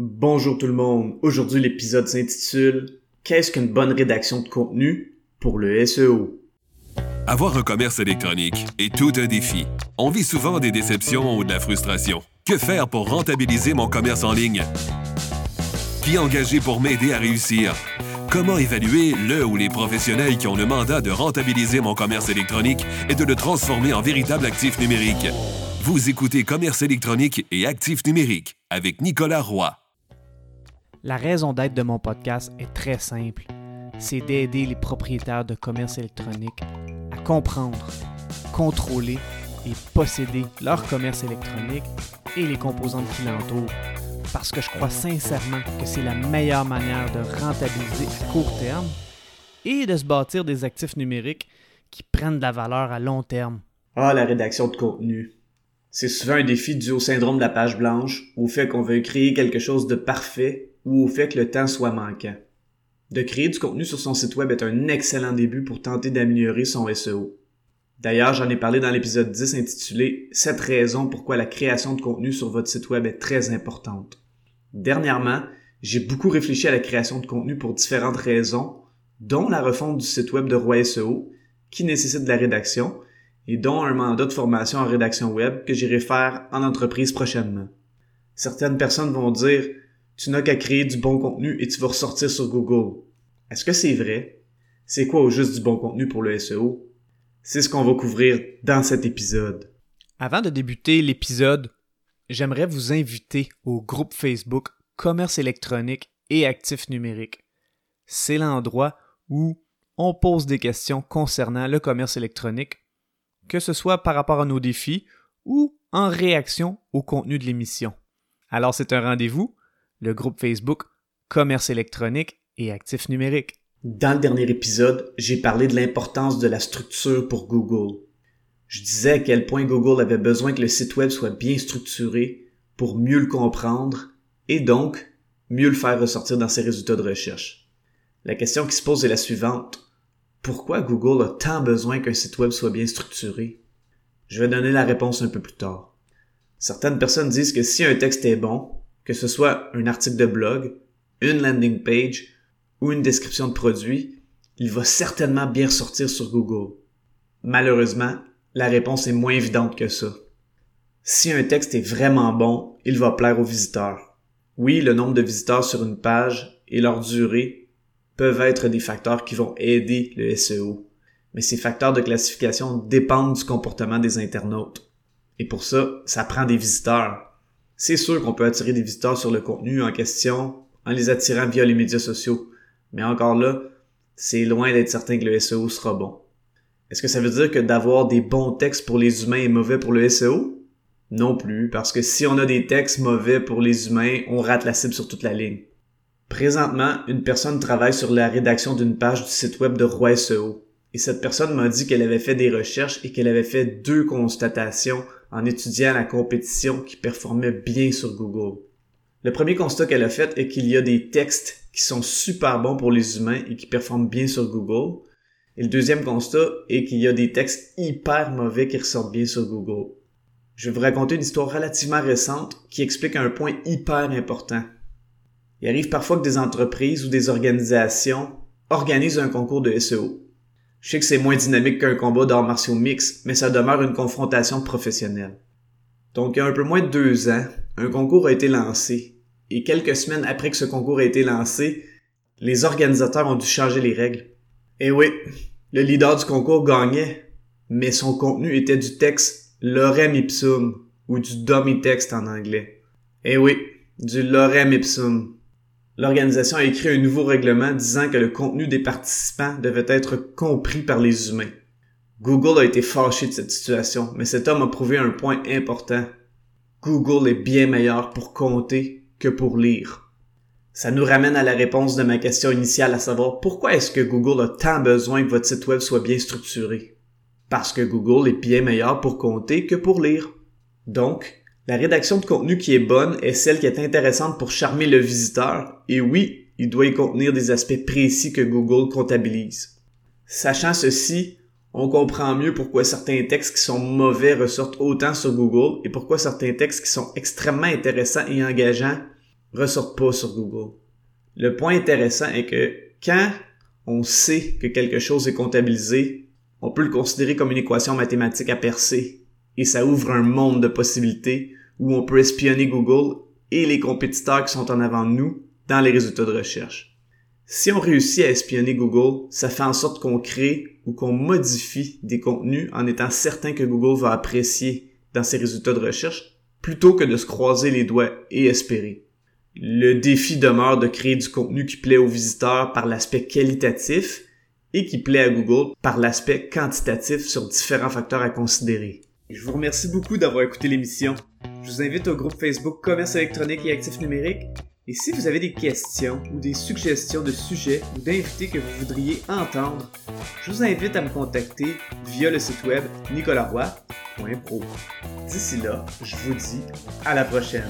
Bonjour tout le monde. Aujourd'hui, l'épisode s'intitule Qu'est-ce qu'une bonne rédaction de contenu pour le SEO? Avoir un commerce électronique est tout un défi. On vit souvent des déceptions ou de la frustration. Que faire pour rentabiliser mon commerce en ligne? Qui engager pour m'aider à réussir? Comment évaluer le ou les professionnels qui ont le mandat de rentabiliser mon commerce électronique et de le transformer en véritable actif numérique? Vous écoutez Commerce électronique et actif numérique avec Nicolas Roy. La raison d'être de mon podcast est très simple. C'est d'aider les propriétaires de commerce électronique à comprendre, contrôler et posséder leur commerce électronique et les composantes qui l'entourent. Parce que je crois sincèrement que c'est la meilleure manière de rentabiliser à court terme et de se bâtir des actifs numériques qui prennent de la valeur à long terme. Ah, la rédaction de contenu. C'est souvent un défi dû au syndrome de la page blanche, au fait qu'on veut créer quelque chose de parfait ou au fait que le temps soit manquant. De créer du contenu sur son site web est un excellent début pour tenter d'améliorer son SEO. D'ailleurs, j'en ai parlé dans l'épisode 10 intitulé 7 raisons pourquoi la création de contenu sur votre site web est très importante. Dernièrement, j'ai beaucoup réfléchi à la création de contenu pour différentes raisons, dont la refonte du site web de Roi SEO, qui nécessite de la rédaction, et dont un mandat de formation en rédaction web que j'irai faire en entreprise prochainement. Certaines personnes vont dire tu n'as qu'à créer du bon contenu et tu vas ressortir sur Google. Est-ce que c'est vrai? C'est quoi au juste du bon contenu pour le SEO? C'est ce qu'on va couvrir dans cet épisode. Avant de débuter l'épisode, j'aimerais vous inviter au groupe Facebook Commerce électronique et actifs numériques. C'est l'endroit où on pose des questions concernant le commerce électronique, que ce soit par rapport à nos défis ou en réaction au contenu de l'émission. Alors c'est un rendez-vous le groupe Facebook Commerce électronique et actifs numériques. Dans le dernier épisode, j'ai parlé de l'importance de la structure pour Google. Je disais à quel point Google avait besoin que le site web soit bien structuré pour mieux le comprendre et donc mieux le faire ressortir dans ses résultats de recherche. La question qui se pose est la suivante. Pourquoi Google a tant besoin qu'un site web soit bien structuré? Je vais donner la réponse un peu plus tard. Certaines personnes disent que si un texte est bon, que ce soit un article de blog, une landing page ou une description de produit, il va certainement bien ressortir sur Google. Malheureusement, la réponse est moins évidente que ça. Si un texte est vraiment bon, il va plaire aux visiteurs. Oui, le nombre de visiteurs sur une page et leur durée peuvent être des facteurs qui vont aider le SEO. Mais ces facteurs de classification dépendent du comportement des internautes. Et pour ça, ça prend des visiteurs. C'est sûr qu'on peut attirer des visiteurs sur le contenu en question en les attirant via les médias sociaux. Mais encore là, c'est loin d'être certain que le SEO sera bon. Est-ce que ça veut dire que d'avoir des bons textes pour les humains est mauvais pour le SEO? Non plus, parce que si on a des textes mauvais pour les humains, on rate la cible sur toute la ligne. Présentement, une personne travaille sur la rédaction d'une page du site web de Roi SEO. Et cette personne m'a dit qu'elle avait fait des recherches et qu'elle avait fait deux constatations en étudiant la compétition qui performait bien sur Google. Le premier constat qu'elle a fait est qu'il y a des textes qui sont super bons pour les humains et qui performent bien sur Google. Et le deuxième constat est qu'il y a des textes hyper mauvais qui ressortent bien sur Google. Je vais vous raconter une histoire relativement récente qui explique un point hyper important. Il arrive parfois que des entreprises ou des organisations organisent un concours de SEO. Je sais que c'est moins dynamique qu'un combat d'arts martiaux mix, mais ça demeure une confrontation professionnelle. Donc, il y a un peu moins de deux ans, un concours a été lancé. Et quelques semaines après que ce concours a été lancé, les organisateurs ont dû changer les règles. Et oui, le leader du concours gagnait, mais son contenu était du texte lorem ipsum, ou du dummy text en anglais. Et oui, du lorem ipsum l'organisation a écrit un nouveau règlement disant que le contenu des participants devait être compris par les humains. Google a été fâché de cette situation, mais cet homme a prouvé un point important. Google est bien meilleur pour compter que pour lire. Ça nous ramène à la réponse de ma question initiale à savoir pourquoi est-ce que Google a tant besoin que votre site web soit bien structuré? Parce que Google est bien meilleur pour compter que pour lire. Donc, la rédaction de contenu qui est bonne est celle qui est intéressante pour charmer le visiteur, et oui, il doit y contenir des aspects précis que Google comptabilise. Sachant ceci, on comprend mieux pourquoi certains textes qui sont mauvais ressortent autant sur Google et pourquoi certains textes qui sont extrêmement intéressants et engageants ressortent pas sur Google. Le point intéressant est que quand on sait que quelque chose est comptabilisé, on peut le considérer comme une équation mathématique à percer et ça ouvre un monde de possibilités où on peut espionner Google et les compétiteurs qui sont en avant de nous dans les résultats de recherche. Si on réussit à espionner Google, ça fait en sorte qu'on crée ou qu'on modifie des contenus en étant certain que Google va apprécier dans ses résultats de recherche plutôt que de se croiser les doigts et espérer. Le défi demeure de créer du contenu qui plaît aux visiteurs par l'aspect qualitatif et qui plaît à Google par l'aspect quantitatif sur différents facteurs à considérer. Je vous remercie beaucoup d'avoir écouté l'émission. Je vous invite au groupe Facebook Commerce électronique et actifs numériques et si vous avez des questions ou des suggestions de sujets ou d'invités que vous voudriez entendre, je vous invite à me contacter via le site web nicolaroy.pro. D'ici là, je vous dis à la prochaine.